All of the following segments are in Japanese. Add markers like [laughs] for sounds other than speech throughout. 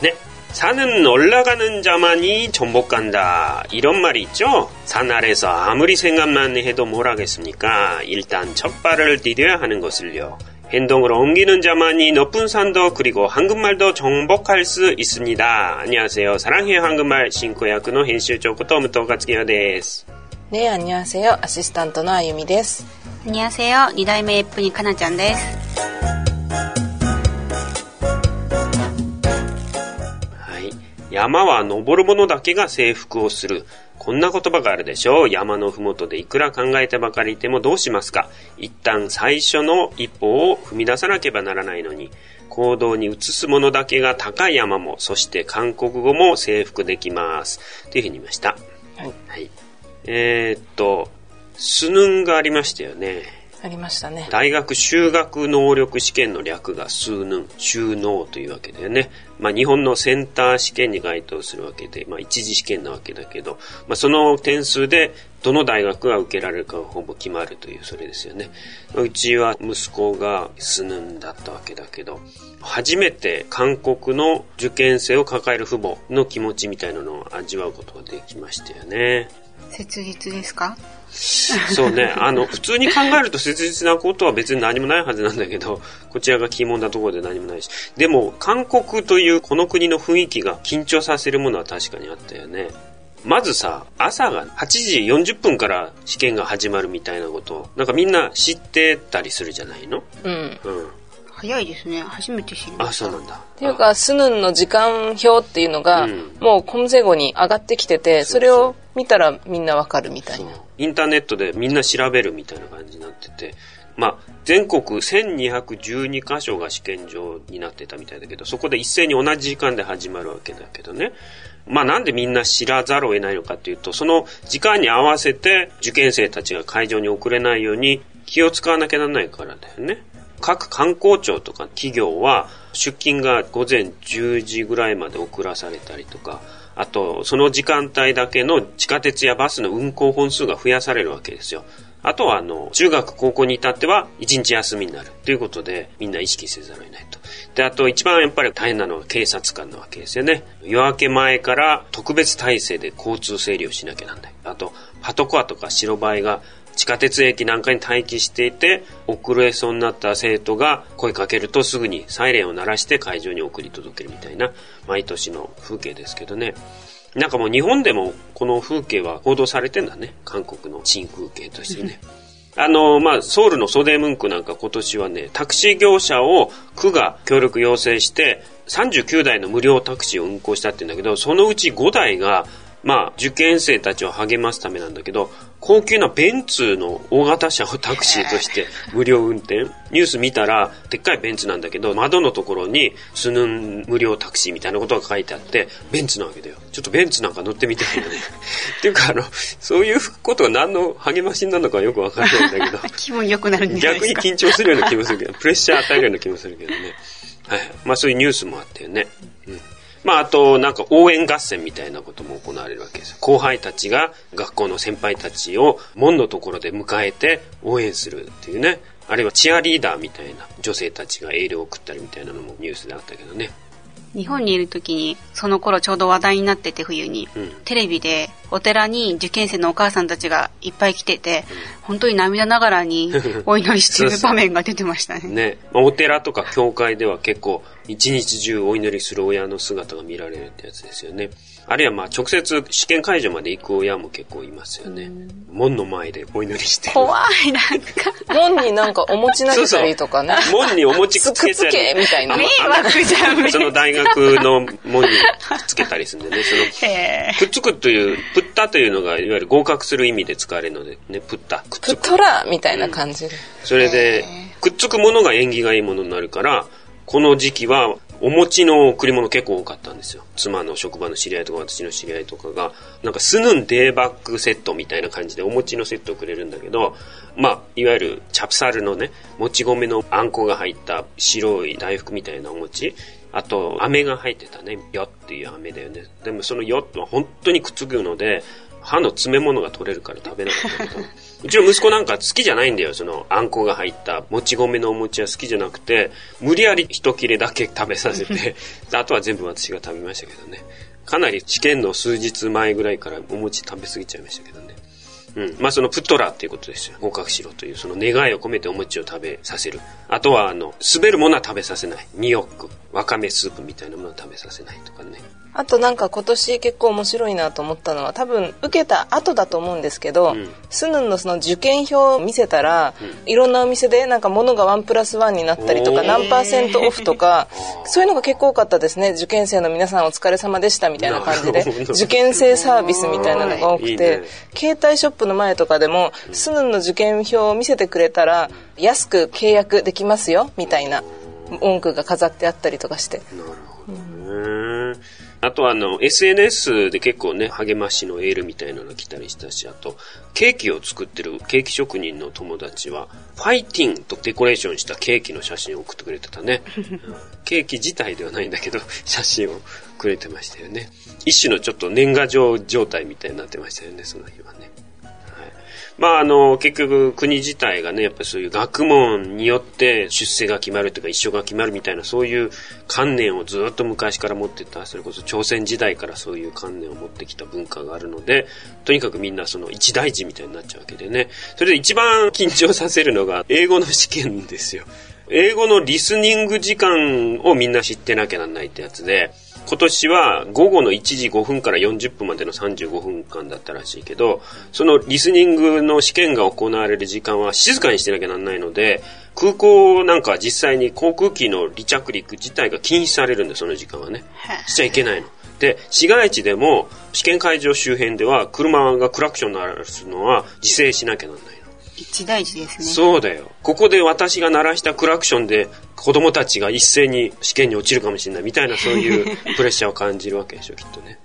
네. 산은 올라가는 자만이 전복간다. 이런 말이 있죠? 산 아래서 아무리 생각만 해도 뭘 하겠습니까? 일단 첫 발을 디뎌야 하는 것을요. 행동으로 옮기는 자만이 높은 산도 그리고 한국말도 정복할 수 있습니다. 안녕하세요. 사랑해요 한국말 신고야크의編集長 토무토 가츠기요 데스. 네, 안녕하세요. 아시스탄트のあゆみです. 안녕하세요. 2代目 F니 카나ちゃんです. 山は登る者だけが征服をする。こんな言葉があるでしょう。山のふもとでいくら考えてばかりいてもどうしますか一旦最初の一歩を踏み出さなければならないのに、行動に移すものだけが高い山も、そして韓国語も征服できます。というふうに言いました。はい。はい、えー、っと、スヌンがありましたよね。ありましたね。大学修学能力試験の略が数ヌン、収納というわけだよね。まあ日本のセンター試験に該当するわけで、まあ一次試験なわけだけど、まあその点数でどの大学が受けられるかがほぼ決まるというそれですよね。うちは息子がスヌンだったわけだけど、初めて韓国の受験生を抱える父母の気持ちみたいなのを味わうことができましたよね。切実ですか？そうね。あの、普通に考えると切実なことは別に何もないはずなんだけど、こちらが疑問なところで何もないし。でも、韓国というこの国の雰囲気が緊張させるものは確かにあったよね。まずさ、朝が8時40分から試験が始まるみたいなことを、なんかみんな知ってたりするじゃないの？うん。うん。早いですね。初めて知りました。あ、そうなんだ。っていうか、スヌンの時間表っていうのが、うん、もうコムセゴに上がってきてて、それを見たらみんなわかるみたいな。インターネットでみんな調べるみたいな感じになってて、まあ、全国1212箇所が試験場になってたみたいだけど、そこで一斉に同じ時間で始まるわけだけどね。まあなんでみんな知らざるを得ないのかっていうと、その時間に合わせて受験生たちが会場に遅れないように気を使わなきゃならないからだよね。各観光庁とか企業は出勤が午前10時ぐらいまで遅らされたりとか、あと、その時間帯だけの地下鉄やバスの運行本数が増やされるわけですよ。あとは、あの、中学、高校に至っては、一日休みになる。ということで、みんな意識せざるを得ないと。で、あと、一番やっぱり大変なのは警察官なわけですよね。夜明け前から特別体制で交通整理をしなきゃなんない。あと、パトコアとか白バイが地下鉄駅なんかに待機していて、遅れそうになった生徒が声かけるとすぐにサイレンを鳴らして会場に送り届けるみたいな、毎年の風景ですけどね。なんかもう日本でもこの風景は報道されてんだね。韓国の新風景としてね。あの、まあ、ソウルのソデームンクなんか今年はね、タクシー業者を区が協力要請して、39台の無料タクシーを運行したって言うんだけど、そのうち5台がまあ、受験生たちを励ますためなんだけど、高級なベンツの大型車をタクシーとして [laughs] 無料運転ニュース見たら、でっかいベンツなんだけど、窓のところに、スヌン無料タクシーみたいなことが書いてあって、ベンツなわけだよ。ちょっとベンツなんか乗ってみたいよね。[laughs] っていうか、あの、そういうことが何の励ましになるのかよくわからないんだけど。[laughs] 気分良くなるんですか逆に緊張するような気もするけど、プレッシャー与えるような気もするけどね。はい。まあそういうニュースもあってね。まあ、あと、なんか応援合戦みたいなことも行われるわけです後輩たちが学校の先輩たちを門のところで迎えて応援するっていうね。あるいはチアリーダーみたいな女性たちがエールを送ったりみたいなのもニュースであったけどね。日本にいる時にその頃ちょうど話題になってて冬に、うん、テレビでお寺に受験生のお母さんたちがいっぱい来てて、うん、本当に涙ながらにお祈りしてる場面が出てましたね [laughs] ね、まあ、お寺とか教会では結構一日中お祈りする親の姿が見られるってやつですよねあるいはまあ直接試験会場まで行く親も結構いますよね。門の前でお祈りしてる。怖い、なんか。[laughs] 門になんかお餅投げたりとかね。そうそう門にお餅くっつけたり。みたいな。迷惑じゃん。その大学の門に [laughs] つけたりするんでね。その、くっつくという、プッタというのがいわゆる合格する意味で使われるので、ね、プッタ、くっつく。プットラみたいな感じで、うん。それで、くっつくものが縁起がいいものになるから、この時期はお餅の贈り物結構多かったんですよ。妻の職場の知り合いとか私の知り合いとかが、なんかスヌンデーバッグセットみたいな感じでお餅のセットをくれるんだけど、まあ、いわゆるチャプサルのね、もち米のあんこが入った白い大福みたいなお餅、あと、飴が入ってたね、よっていう飴だよね。でもそのよっは本当にくっつくので、歯の詰め物が取れるから食べなかったけど、うちの息子なんか好きじゃないんだよ。その、あんこが入ったもち米のお餅は好きじゃなくて、無理やり一切れだけ食べさせて、[laughs] あとは全部私が食べましたけどね。かなり試験の数日前ぐらいからお餅食べ過ぎちゃいましたけどね。うん。まあそのプットラーっていうことですよ。合格しろというその願いを込めてお餅を食べさせる。あとはあの、滑るものは食べさせない。ニヨック、わかめスープみたいなものは食べさせないとかね。あとなんか今年結構面白いなと思ったのは多分受けた後だと思うんですけど、うん、スヌンのその受験票を見せたら、うん、いろんなお店でなんか物がワンプラスワンになったりとか何パーセントオフとか [laughs] そういうのが結構多かったですね受験生の皆さんお疲れ様でしたみたいな感じで受験生サービスみたいなのが多くて、ね、携帯ショップの前とかでも、うん、スヌンの受験票を見せてくれたら安く契約できますよみたいな文句が飾ってあったりとかして。なるほどねあとあの、SNS で結構ね、励ましのエールみたいなの来たりしたし、あと、ケーキを作ってるケーキ職人の友達は、ファイティンとデコレーションしたケーキの写真を送ってくれてたね。[laughs] ケーキ自体ではないんだけど、写真をくれてましたよね。一種のちょっと年賀状状態みたいになってましたよね、その日はね。まあ、あの、結局、国自体がね、やっぱりそういう学問によって出世が決まるとか一生が決まるみたいな、そういう観念をずっと昔から持ってた、それこそ朝鮮時代からそういう観念を持ってきた文化があるので、とにかくみんなその一大事みたいになっちゃうわけでね。それで一番緊張させるのが、英語の試験ですよ。英語のリスニング時間をみんな知ってなきゃなんないってやつで、今年は午後の1時5分から40分までの35分間だったらしいけど、そのリスニングの試験が行われる時間は静かにしてなきゃなんないので、空港なんか実際に航空機の離着陸自体が禁止されるんで、その時間はね。しちゃいけないの。で、市街地でも試験会場周辺では車がクラクション鳴らすのは自制しなきゃなんない。一大事ですね。そうだよ。ここで私が鳴らしたクラクションで子供たちが一斉に試験に落ちるかもしれないみたいなそういう [laughs] プレッシャーを感じるわけでしょ、きっとね。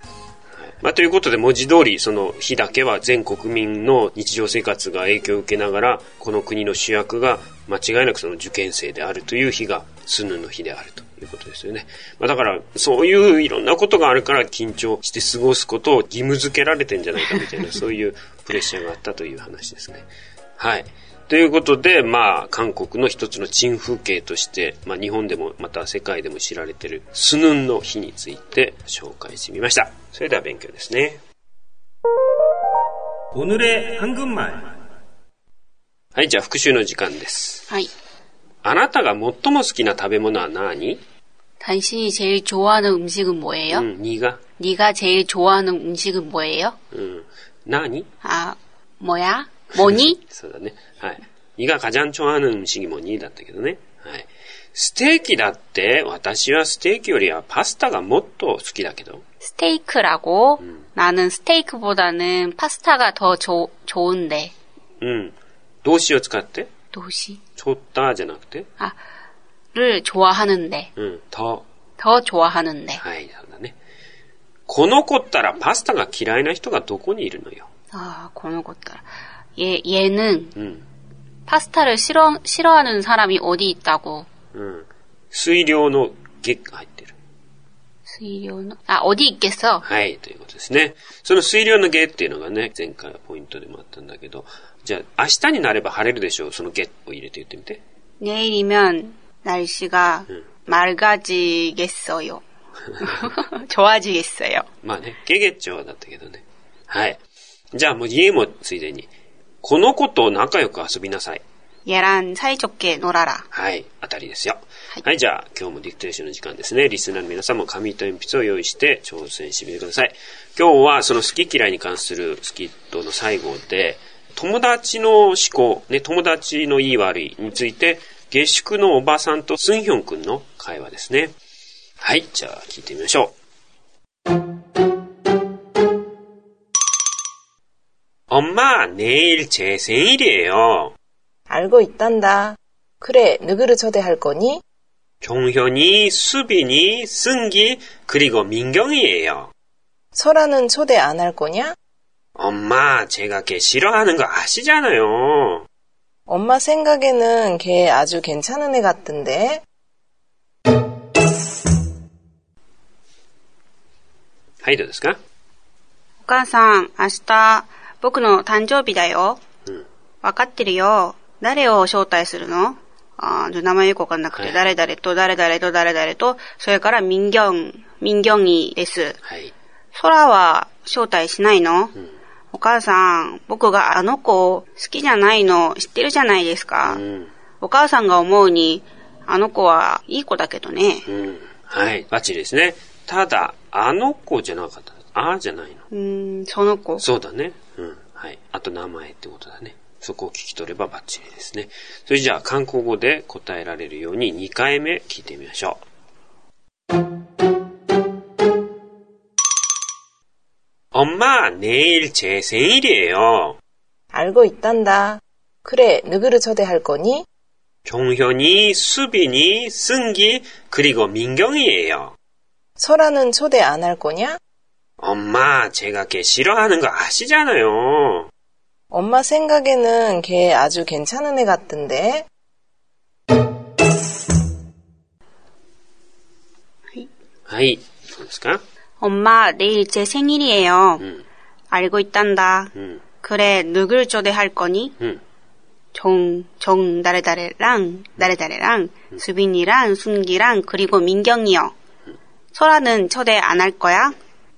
まあ、ということで文字通りその日だけは全国民の日常生活が影響を受けながらこの国の主役が間違いなくその受験生であるという日がスヌの日であるということですよね。まあ、だからそういういろんなことがあるから緊張して過ごすことを義務付けられてんじゃないかみたいなそういうプレッシャーがあったという話ですね。はい。ということで、まあ、韓国の一つの珍風景として、まあ、日本でもまた世界でも知られているスヌンの日について紹介してみました。それでは勉強ですね。오늘의한국말はい、じゃあ復習の時間です。はい。あなたが最も好きな食べ物は何당신이제일좋아하는음식은뭐예요 응, 네가네가제일좋아하는음식은뭐예요 응,何아뭐야 뭐니 [laughs] そうだね。はい。胃が가장좋아하는음식이뭐니だったけどね。はい。ステーキだって私はステーキよりはパスタがもっと好きだけど。ステーク라고음나는스테이크보다는파스타가더좋은데うん。動詞を使って動詞좋다じゃなくてあ、를좋아하는 데。 うん。더。 더 좋아하는 데。 はい、そうだね。この子ったらパスタが嫌いな人がどこにいるのよ。ああ、この子ったら。 얘, 얘는 음. 파스타를 싫어, 싫어하는 사람이 어디 있다고. 음. 수의료의 객가 入ってる. 수의료는 아 어디 있겠어? はいということですねその水量のゲっていうのがね前回ポイントでもあったんだけどじゃあ明日になれば晴れるでしょうそのゲを入れて言ってみて 내일이면 날씨가 음. 맑아지겠어요. [laughs] 좋아지겠어요. まあね、ゲゲッチョだったけどね。はい。じゃあもう家もついでに。 この子と仲良く遊びなさい。얘랑사이좋게놀아라はい、あたりですよ。はい、はい、じゃあ今日もディクテーションの時間ですね。リスナーの皆さんも紙と鉛筆を用意して挑戦してみてください。今日はその好き嫌いに関するスキットの最後で、友達の思考、ね、友達のいい悪いについて、下宿のおばさんとスンヒョン君の会話ですね。はい、じゃあ聞いてみましょう。 엄마, 내일 제 생일이에요. 알고 있단다. 그래, 누구를 초대할 거니? 종현이, 수빈이, 승기, 그리고 민경이에요. 설아는 초대 안 할 거냐? 엄마, 제가 걔 싫어하는 거 아시잖아요. 엄마 생각에는 걔 아주 괜찮은 애 같던데. はい、どうですかお母さん、明日、 僕の誕生日だよ。うん。わかってるよ。誰を招待するの？あ名前よくわかんなくて、はい、誰々と誰々と誰々と、それからミンギョン、ミンギョンギです。はい。空は招待しないの、うん、お母さん、僕があの子を好きじゃないの知ってるじゃないですか。うん、お母さんが思うに、あの子はいい子だけどね。うん。はい、バッチリですね。ただ、あの子じゃなかった。あじゃないの。うん、その子。そうだね。うん。はい。あと名前ってことだね。そこを聞き取ればバッチリですね。それじゃあ、韓国語で答えられるように2回目聞いてみましょう。엄마내일제생일이에요알고있단다그래누구를초대할거니 종현이, 수빈이, 승기, 그리고 민경이에요. 설아는 초대 안 할 거냐? 엄마, 제가 걔 싫어하는 거 아시잖아요. 엄마 생각에는 걔 아주 괜찮은 애 같던데. 아이, 뭐였을까? 엄마, 내일 제 생일이에요. 응. 알고 있단다. 응. 그래, 누굴 초대할 거니? 음. 응. 정, 정, 나래다래랑, 나래다래랑, 수빈이랑, 순기랑, 그리고 민경이요. 소라는 초대 안 할 거야?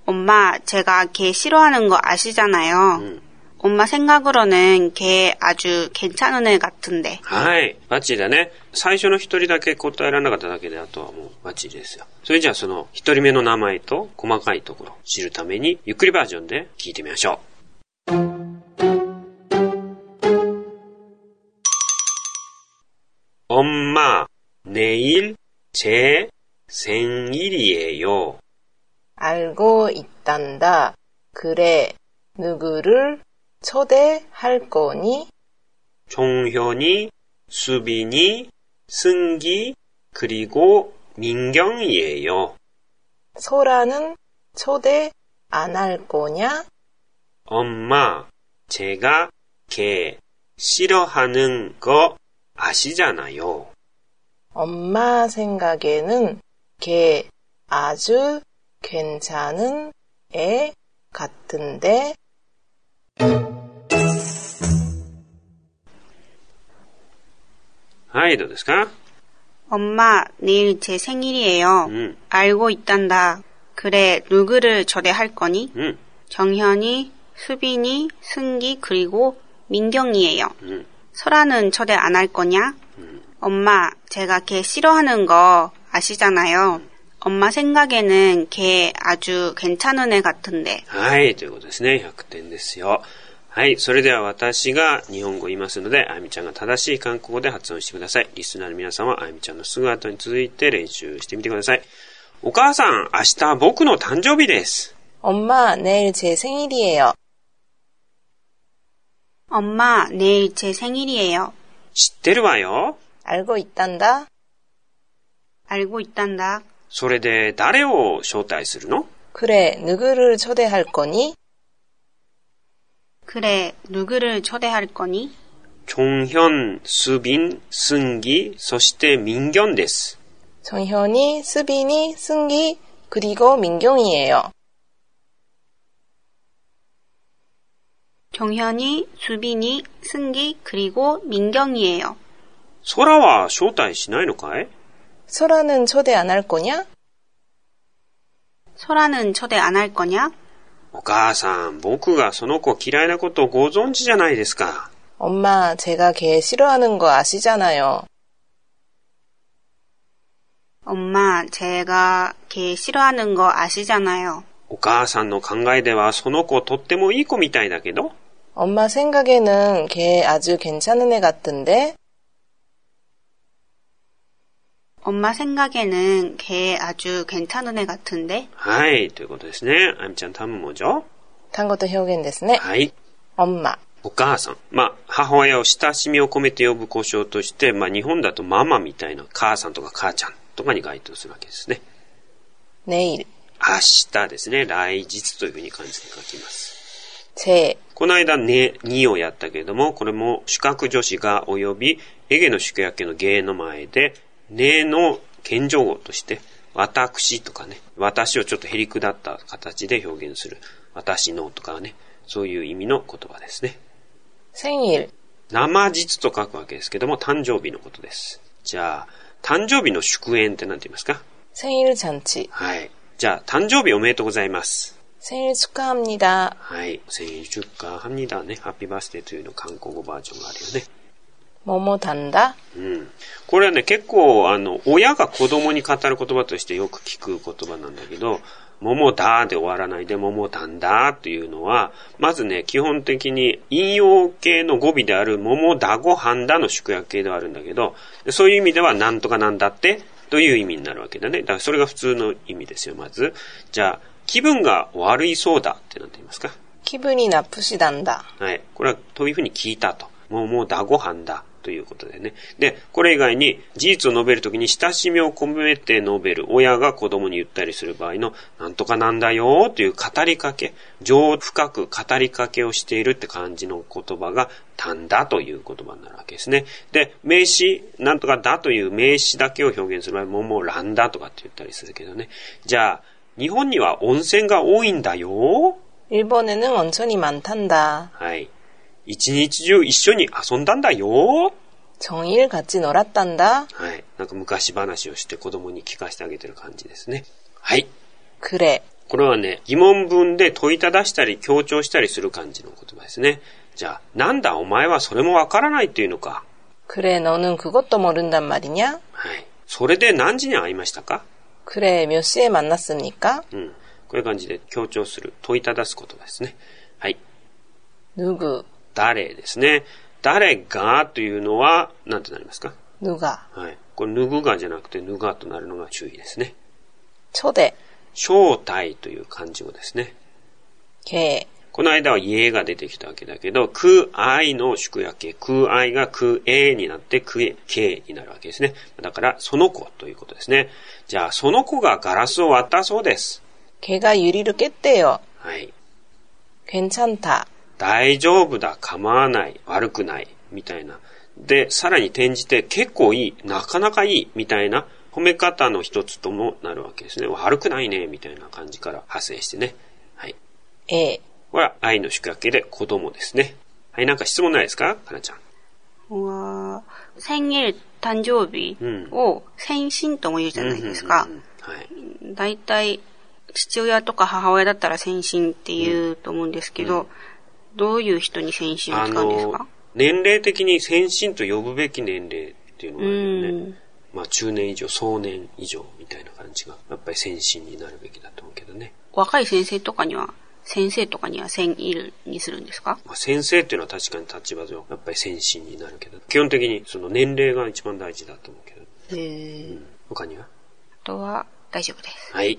엄마, 제가 걔 싫어하는 거 아시잖아요. 음. 엄마 생각으로는 걔 아주 괜찮은 애 같은데. はい。バッチリだね。最初の一人だけ答えられなかっただけで、あとはもうバッチリですよ。それじゃあその一人目の名前と細かいところ知るために、ゆっくりバージョンで聞いてみましょう。 엄마, 내일 제 알고 있단다. 그래, 누구를 초대할 거니? 종현이, 수빈이, 승기, 그리고 민경이에요. 소라는 초대 안 할 거냐? 엄마, 제가 걔 싫어하는 거 아시잖아요. 엄마 생각에는 걔 아주 괜찮은 애 같은데 하이, 도대스까? 엄마, 내일 제 생일이에요. 음. 알고 있단다. 그래, 누구를 초대할 거니? 음. 정현이, 수빈이, 승기, 그리고 민경이에요. 음. 설아는 초대 안 할 거냐? 음. 엄마, 제가 걔 싫어하는 거 아시잖아요. 엄마 생각에는 걔 아주 괜찮은 애 같은데. はい、ということですね。100点ですよ。はい、それでは私が日本語を言いますので、あゆみちゃんが正しい韓国語で発音してください。リスナーの皆さんはあゆみちゃんのすぐ後に続いて練習してみてください。お母さん、明日僕の誕生日です。 엄마, 내일 제 생일이에요. 知ってるわよ. 알고 있단다. 알고 있단다. それで誰を招待するの? 그래, 누구를 초대할 거니? 그래, 누구를 초대할 거니? 종현, 수빈, 승기, そして민경です. 정현이, 수빈이, 승기, 그리고 민경이에요. 정현이, 수빈이, 승기, 그리고 민경이에요. 소라와 招待しないのかい? 소라는 초대 안 할 거냐? 소라는 초대 안 할 거냐? お母さん、僕がその子嫌いなことをご存知じゃないですか。 엄마, 제가 걔 싫어하는 거 아시잖아요. 엄마, 제가 걔 싫어하는 거 아시잖아요. お母さんの考えではその子とってもいい子みたいだけど 엄마 생각에는 걔 아주 괜찮은 애 같은데? 엄마 생각에는 걔 아주 괜찮은 애 같은데? はい、ということですね。あみちゃん、単語뭐죠? 単語と表現ですね。はい。 엄마. お母さん。まあ、母親を親しみを込めて呼ぶ故障として、まあ、日本だとママみたいな母さんとか母ちゃんとかに該当するわけですね。 내일. 明日ですね。来日というふうに漢字で書きます。 제. この間ね、2をやったけれども、これも主格助詞が及び、エゲの宿役の芸の前で、 ねの謙譲語として、私とかね、私をちょっとへりくだった形で表現する。私のとかね、そういう意味の言葉ですね。生日。 生実と書くわけですけども、誕生日のことです。じゃあ、誕生日の祝宴って何て言いますか生日잔치はい。じゃあ、誕生日おめでとうございます。生日축하합니 다。 はい。生日축하합니다ね。ハッピーバースデーというの韓国語バージョンがあるよね。 ももたんだ。うん。これはね、結構、あの、親が子供に語る言葉としてよく聞く言葉なんだけど、桃だで終わらないで桃たんだっていうのは、まずね、基本的に引用形の語尾である桃だごはんだの縮約形ではあるんだけど、そういう意味ではなんとかなんだってという意味になるわけだね。だからそれが普通の意味ですよ、まず。じゃあ、気分が悪いそうだって何て言いますか？気分になぷしだんだ。はい。これはというふうに聞いたと。桃だごはんだ。ということでね。で、これ以外に事実を述べるときに親しみを込めて述べる親が子供に言ったりする場合のなんとかなんだよという語りかけ、情深く語りかけをしているって感じの言葉が単だという言葉になるわけですね。で、名詞、なんとかだという名詞だけを表現する場合ももうランだとかって言ったりするけどね。じゃあ、日本には温泉が多いんだよ。日本에는온천이많단 다。 はい。 一日中一緒に遊んだんだよ。종일같이놀았단다はい。なんか昔話をして子供に聞かせてあげてる感じですね。はい。くれ。これはね、疑問文で問いただしたり強調したりする感じの言葉ですね。じゃあ、なんだお前はそれもわからないっていうのか。くれ、너는그것도모른단말이냐はい。それで何時に会いましたかくれ、몇시에만났습니까うん。こういう感じで強調する、問いただす言葉ですね。はい。ぬぐ。 誰ですね。誰がというのは、何てなりますかぬが。はい。これ、ぬぐがじゃなくて、ぬがとなるのが注意ですね。ちで。正体という漢字語ですね。けこの間は家が出てきたわけだけど、空愛の宿やけ、空愛が空えになって空え、けになるわけですね。だから、その子ということですね。じゃあ、その子がガラスを割ったそうです。걔가유리를깼대 요。 はい。괜찮 다。 大丈夫だ、構わない、悪くない、みたいな。で、さらに転じて結構いい、なかなかいい、みたいな褒め方の一つともなるわけですね。悪くないね、みたいな感じから派生してね。はい。えこれは愛の宿泊で子供ですね。はい、なんか質問ないですかかなちゃん。は、생일誕生日を先進とも言うじゃないですか。はい。大体、父親とか母親だったら先進って言うと思うんですけど、うんどういう人に先進を使うんですか？年齢的に先進と呼ぶべき年齢っていうのがあるよね。まあ中年以上、壮年以上みたいな感じが、やっぱり先進になるべきだと思うけどね。若い先生とかには、先生とかには先いるにするんですか、まあ、先生っていうのは確かに立場上、やっぱり先進になるけど、基本的にその年齢が一番大事だと思うけど。へうん、他には？あとは、大丈夫です。はい。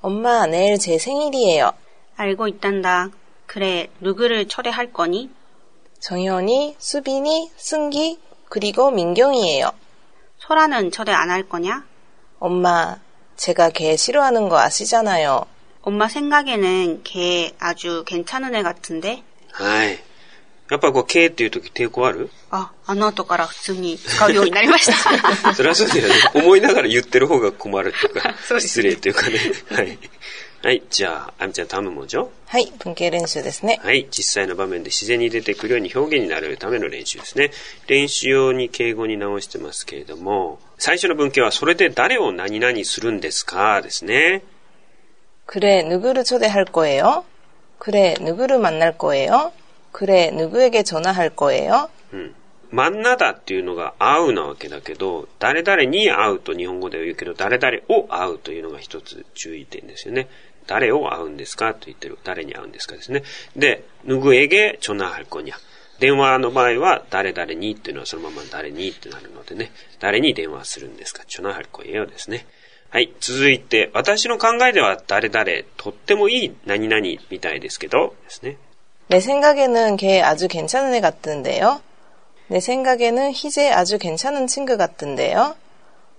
엄마, 내일 제 생일이에요. 알고 있단다. 그래, 누구를 초대할 거니? 정현이, 수빈이, 승기, 그리고 민경이에요. 소라는 초대 안 할 거냐? 엄마, 제가 걔 싫어하는 거 아시잖아요. 엄마 생각에는 걔 아주 괜찮은 애 같은데? はい。やっぱこう、K っていう時抵抗あるあ、あの後から普通に使うようになりました。[laughs] それはそうだよね。思いながら言ってる方が困るっていうか、[laughs] 失礼っていうかね。はい。はい。じゃあ、あみちゃん頼むもんじょはい。文系練習ですね。はい。実際の場面で自然に出てくるように表現になるための練習ですね。練習用に敬語に直してますけれども、最初の文系はそれで誰を何々するんですかですね。그래누구를초대할거예요그래누구를만날거예요 그래누구에게전화할거예요うん。真ん中っていうのが会うなわけだけど、誰々に会うと日本語では言うけど、誰々を会うというのが一つ注意点ですよね。誰を会うんですかと言ってる。誰に会うんですかですね。で、ぬぐえげちょなはるこにゃ。電話の場合は、誰々にっていうのはそのまま誰にってなるのでね。誰に電話するんですかちょなはるこえよですね。はい。続いて、私の考えでは誰々、とってもいい何々みたいですけど、ですね。 내생각에는걔아주괜찮은애같은데요 내 생각에는 희재 아주 괜찮은 친구 같은데요.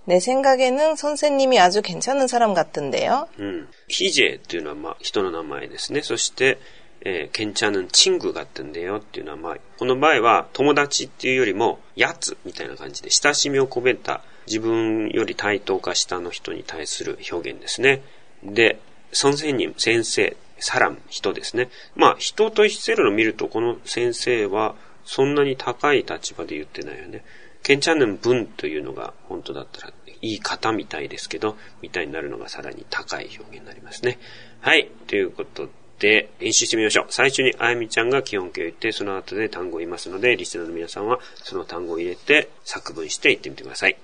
내 생각에는 선생님이 아주 괜찮은 사람 같은데요. うん。ヒジェっていうのは、まあ、人の名前ですね。そして、えー、ケンチャヌンチングがってんだよっていうのは、まあ、この場合は友達っていうよりも、やつみたいな感じで、親しみを込めた自分より対等か下の人に対する表現ですね。で、孫仙人、先生、 サラン、人ですね。まあ、人としてるのを見ると、この先生は、そんなに高い立場で言ってないよね。ケンチャヌン文というのが本当だったら、いい方みたいですけど、みたいになるのがさらに高い表現になりますね。はい。ということで、練習してみましょう。最初にあやみちゃんが基本形を言って、その後で単語を言いますので、リスナーの皆さんはその単語を入れて作文して言ってみてください。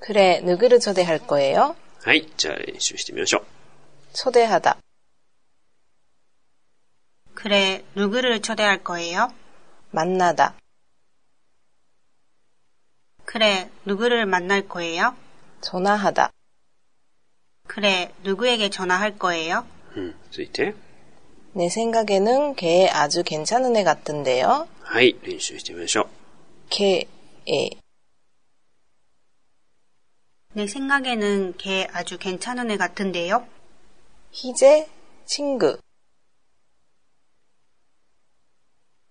그래, 누구를 초대할 거예요? はい。じゃあ練習してみましょう。 초대하다. 그래, 누구를 초대할 거예요? 만나다. 그래, 누구를 만날 거예요? 전화하다. 그래, 누구에게 전화할 거예요? うん。続いて。 내 생각에는 걔 아주 괜찮은 애 같은데요. はい。練習してみましょう。 걔, 애. 내 생각에는 걔 아주 괜찮은 애 같은데요? 희재, 친구.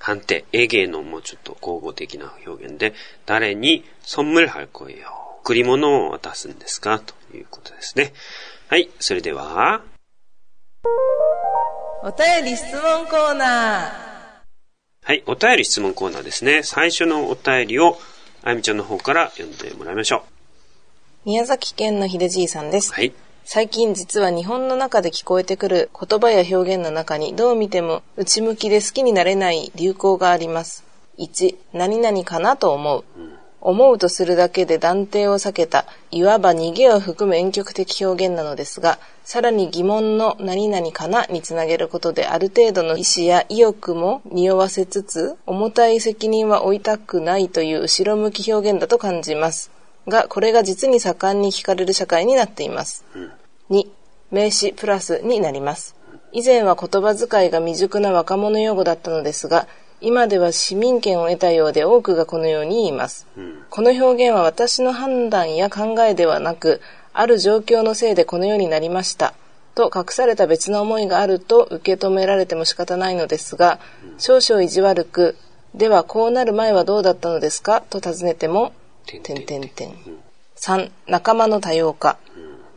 ん。判定、エゲのもうちょっと口語的な表現で、誰に선물할 거예요。贈り物を渡すんですかということですね。はい。それでは、お便り質問コーナはい。お便り質問コーナーですね。最初のお便りを、あやみちゃんの方から読んでもらいましょー。宮崎県の秀じいさんですう。。はい。 最近実は日本の中で聞こえてくる言葉や表現の中にどう見ても内向きで好きになれない流行があります。1、何々かなと思う。思うとするだけで断定を避けた、いわば逃げを含む婉曲的表現なのですが、さらに疑問の何々かなにつなげることである程度の意思や意欲も匂わせつつ、重たい責任は負いたくないという後ろ向き表現だと感じます。が、これが実に盛んに聞かれる社会になっています。2、名詞プラスになります。以前は言葉遣いが未熟な若者用語だったのですが、今では市民権を得たようで多くがこのように言います。この表現は私の判断や考えではなく、ある状況のせいでこのようになりました。と隠された別の思いがあると受け止められても仕方ないのですが、少々意地悪く、ではこうなる前はどうだったのですか？と尋ねても、てんててんてんんてんてん。3、仲間の多様化。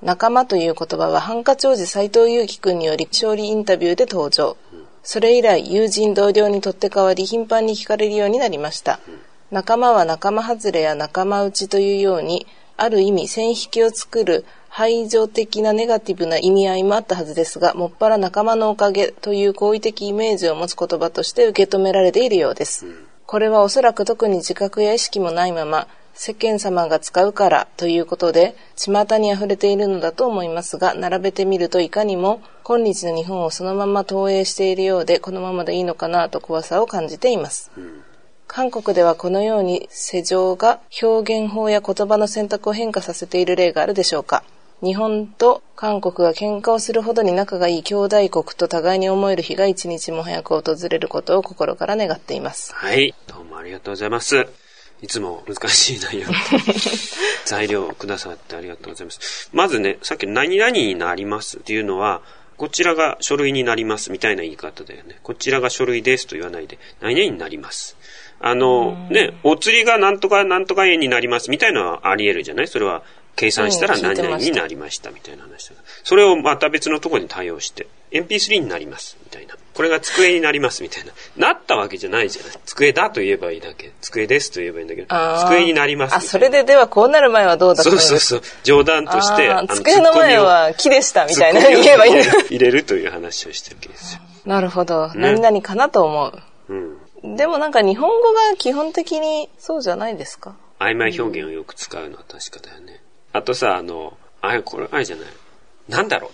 仲間という言葉はハンカチ王子斎藤佑樹君により勝利インタビューで登場。それ以来、友人同僚にとって代わり頻繁に聞かれるようになりました。仲間は仲間外れや仲間内というように、ある意味線引きを作る排除的なネガティブな意味合いもあったはずですが、もっぱら仲間のおかげという好意的イメージを持つ言葉として受け止められているようです。これはおそらく特に自覚や意識もないまま、世間様が使うからということで、巷に溢れているのだと思いますが、並べてみるといかにも、今日の日本をそのまま投影しているようで、このままでいいのかなと怖さを感じています。韓国ではこのように世情が表現法や言葉の選択を変化させている例があるでしょうか日本と韓国が喧嘩をするほどに仲がいい兄弟国と互いに思える日が一日も早く訪れることを心から願っています。はい。どうもありがとうございます。いつも難しい内容と [laughs] 材料をくださってありがとうございます。まずね、さっき何々になりますっていうのは、こちらが書類になりますみたいな言い方だよね。こちらが書類ですと言わないで、何々になります。あの、ね、お釣りがなんとかなんとか円になりますみたいなのはあり得るじゃない？それは計算したら何々になりましたみたいな話だ。それをまた別のところに対応して、MP3 になりますみたいな。これが机になりますみたいな。なったわけじゃないじゃない。机だと言えばいいだけ。机ですと言えばいいんだけど、机になりますみあ。それでではこうなる前はどうだったそのうそうそう。冗談として、机の前は木でしたみたいな言えばいい。入れるという話をしてるわけですよ。なるほど。何々かなと思う。うん。でもなんか日本語が基本的にそうじゃないですか？曖昧表現をよく使うのは確かだよね。あとさ、あの、あれ、これ、あれじゃない。なんだろ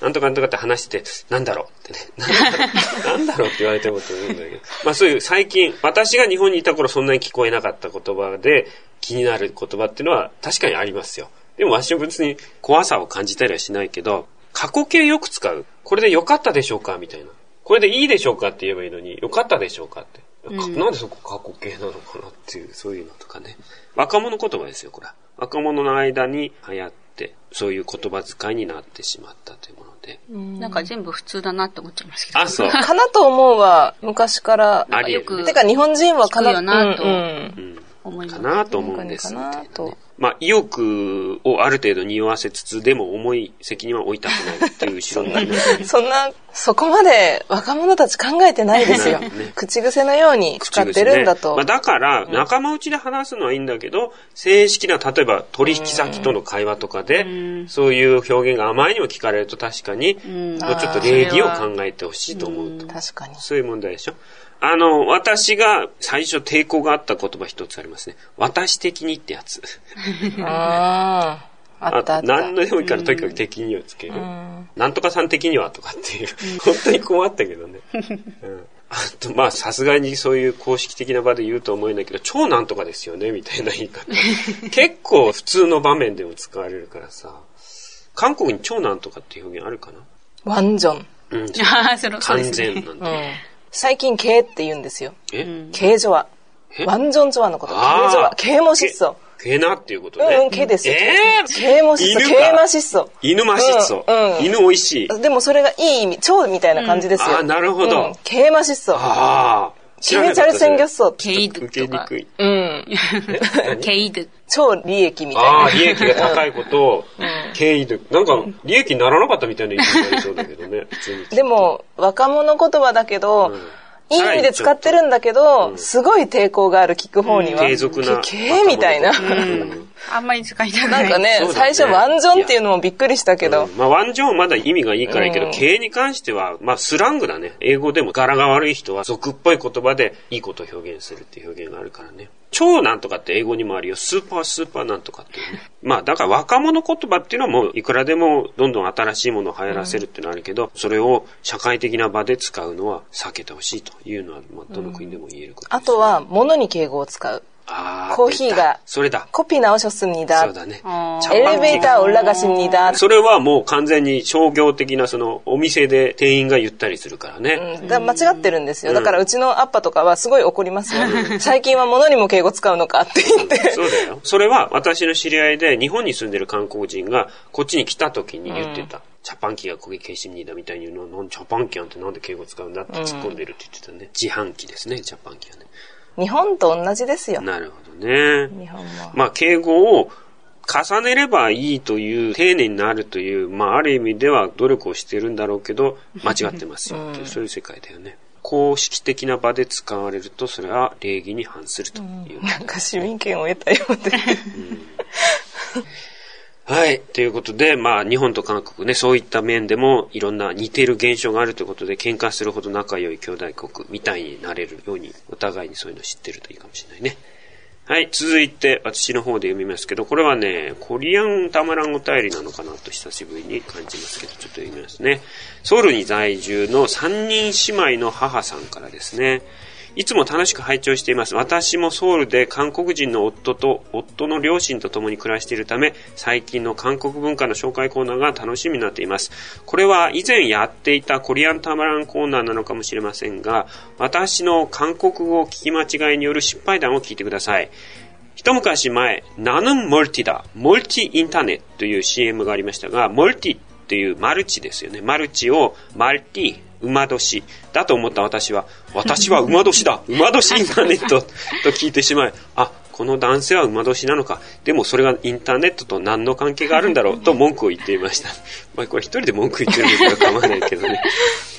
うなんとかなんとかって話してて、なんだろうってね。[laughs] なんだろうって言われてもと思うんだけど。まあそういう最近、私が日本にいた頃そんなに聞こえなかった言葉で気になる言葉っていうのは確かにありますよ。でも私は別に怖さを感じたりはしないけど、過去形よく使う。これで良かったでしょうか？みたいな。これでいいでしょうか？って言えばいいのに、良かったでしょうか？って。うん、なんでそこ過去形なのかなっていう、そういうのとかね。若者言葉ですよ、これ。若者の間に流行って、そういう言葉遣いになってしまったというもので。なんか全部普通だなって思っちゃいますけど。あ、そう。かなと思うは、昔から。ありよく。てか日本人はかな。よなと。うん。思います。かなと思うんです。かなと。まあ、意欲をある程度匂わせつつ、でも重い責任は負いたくないっていう後ろにあります、ね、[laughs] そんな、そこまで若者たち考えてないですよ。[laughs] ね、口癖のように使ってるんだと。ね、まあ、だから、仲間内で話すのはいいんだけど、正式な、例えば取引先との会話とかで、そういう表現があまりにも聞かれると確かに、もうちょっと礼儀を考えてほしいと思うと。確かに。そういう問題でしょ。あの、私が最初抵抗があった言葉一つありますね。私的にってやつ。ああ。あったあった。何のでもいいからとにかく敵にをつける。なんとかさん的にはとかっていう。本当に困ったけどね。うん、あと、まあ、さすがにそういう公式的な場で言うと思えないけど、超なんとかですよね、みたいな言い方。結構普通の場面でも使われるからさ。韓国に超なんとかっていう表現あるかな？ワンジョン。うん。[laughs] 完全なんて。うん最近、経って言うんですよ。え？経所は。ワンジョンョアのこと。経所は。経も質素。毛なっていうことね。うん、毛ですよ。えぇ毛も質素。毛ま質素。犬ま質素。うん。犬美味しい。でもそれがいい意味、蝶みたいな感じですよ。あ、なるほど。毛ま質素。ああ。ケメチャル鮮魚素。ケイド受けにくい。うん。ケイド。超利益みたいな。ああ、利益が高いことを、ケイド。なんか、利益にならなかったみたいな意味になりそうだけどね、[laughs] でも、若者言葉だけど、いい意味で使ってるんだけど、すごい抵抗がある聞く方には。継続な。けーみたいな。あんまり使いたくない。なんかね、最初ワンジョンっていうのもびっくりしたけど。まあワンジョンまだ意味がいいからいいけど、経営に関しては、まあスラングだね。英語でも柄が悪い人は俗っぽい言葉でいいことを表現するっていう表現があるからね。超なんとかって英語にもあるよ。スーパースーパーなんとかっていうね。[laughs] まあだから若者言葉っていうのはもういくらでもどんどん新しいものを流行らせるっていうのはあるけど、それを社会的な場で使うのは避けてほしいというのは、まあどの国でも言えることです、ね、あとは物に敬語を使う。コーヒーがそれだコピー直しすにだそうだねエレベーター올라가십니다それはもう完全に商業的なそのお店で店員が言ったりするからね、うん、だ間違ってるんですよ、だからうちのアッパとかはすごい怒りますよ、最近は物にも敬語使うのかって言ってそうだよそれは私の知り合いで日本に住んでる韓国人がこっちに来た時に言ってた、チャパン機が焦げ消しにだみたいに言うの、なんチャパン機なんてなんで敬語使うんだって突っ込んでるって言ってたね。自販機ですね、チャパン機はね。 日本と同じですよ。なるほどね。日本も。まあ、敬語を重ねればいいという、丁寧になるという、まあ、ある意味では努力をしてるんだろうけど、[laughs] 間違ってますよ、うん、そういう世界だよね。公式的な場で使われると、それは礼儀に反するという、うん、なんか市民権を得たようで。うんはい。ということで、まあ、日本と韓国ね、そういった面でもいろんな似ている現象があるということで、喧嘩するほど仲良い兄弟国みたいになれるように、お互いにそういうの知ってるといいかもしれないね。はい。続いて、私の方で読みますけど、これはね、コリアンたまらんお便りなのかなと久しぶりに感じますけど、ちょっと読みますね。ソウルに在住の3人姉妹の母さんからですね。いつも楽しく拝聴しています。私もソウルで韓国人の夫と夫の両親と共に暮らしているため、最近の韓国文化の紹介コーナーが楽しみになっています。これは以前やっていたコリアンタマランコーナーなのかもしれませんが、私の韓国語聞き間違いによる失敗談を聞いてください。一昔前、ナヌンモルティだ、モルティインターネットという CM がありましたが、モルティっていうマルチですよね。マルチをマルティ、馬年だと思った私は、私は馬年だ馬年インターネットと聞いてしまい、あ、この男性は馬年なのか。でもそれがインターネットと何の関係があるんだろうと文句を言っていました。まあこれ一人で文句言ってるんだから構わないけどね。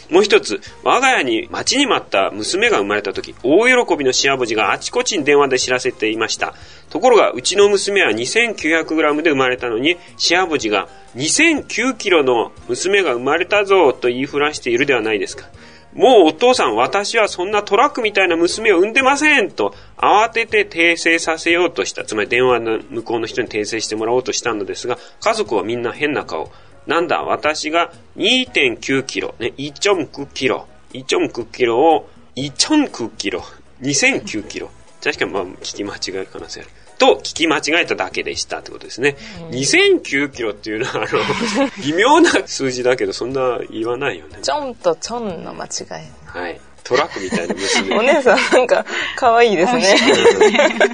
もう一つ、我が家に待ちに待った娘が生まれた時、大喜びのシアボジがあちこちに電話で知らせていました。ところが、うちの娘は 2900g で生まれたのに、シアボジが 2009kg の娘が生まれたぞと言いふらしているではないですか。もうお父さん、私はそんなトラックみたいな娘を産んでませんと、慌てて訂正させようとした。つまり電話の向こうの人に訂正してもらおうとしたのですが、家族はみんな変な顔。なんだ、私が2.9キロ、ね、1.9キロ、1.9キロを、1.9キロ、2009キロ。確かまあ、聞き間違い可能性ある。と聞き間違えただけでしたってことですね。2009キロっていうのは、あの、[laughs] 微妙な数字だけど、そんな言わないよね。ちょんとちょんの間違い。はい。トラックみたいな娘。[laughs] お姉さんなんか可愛いですね。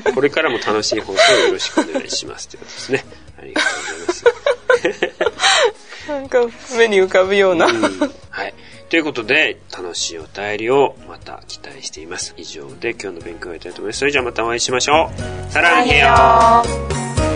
うんこれからも楽しい放送をよろしくお願いしますということですね。ありがとうございます。なんか目に浮かぶような。うんはい。ということで、楽しいお便りをまた期待しています。以上で今日の勉強を終えたいと思います。それじゃあまたお会いしましょう。さらにへよよ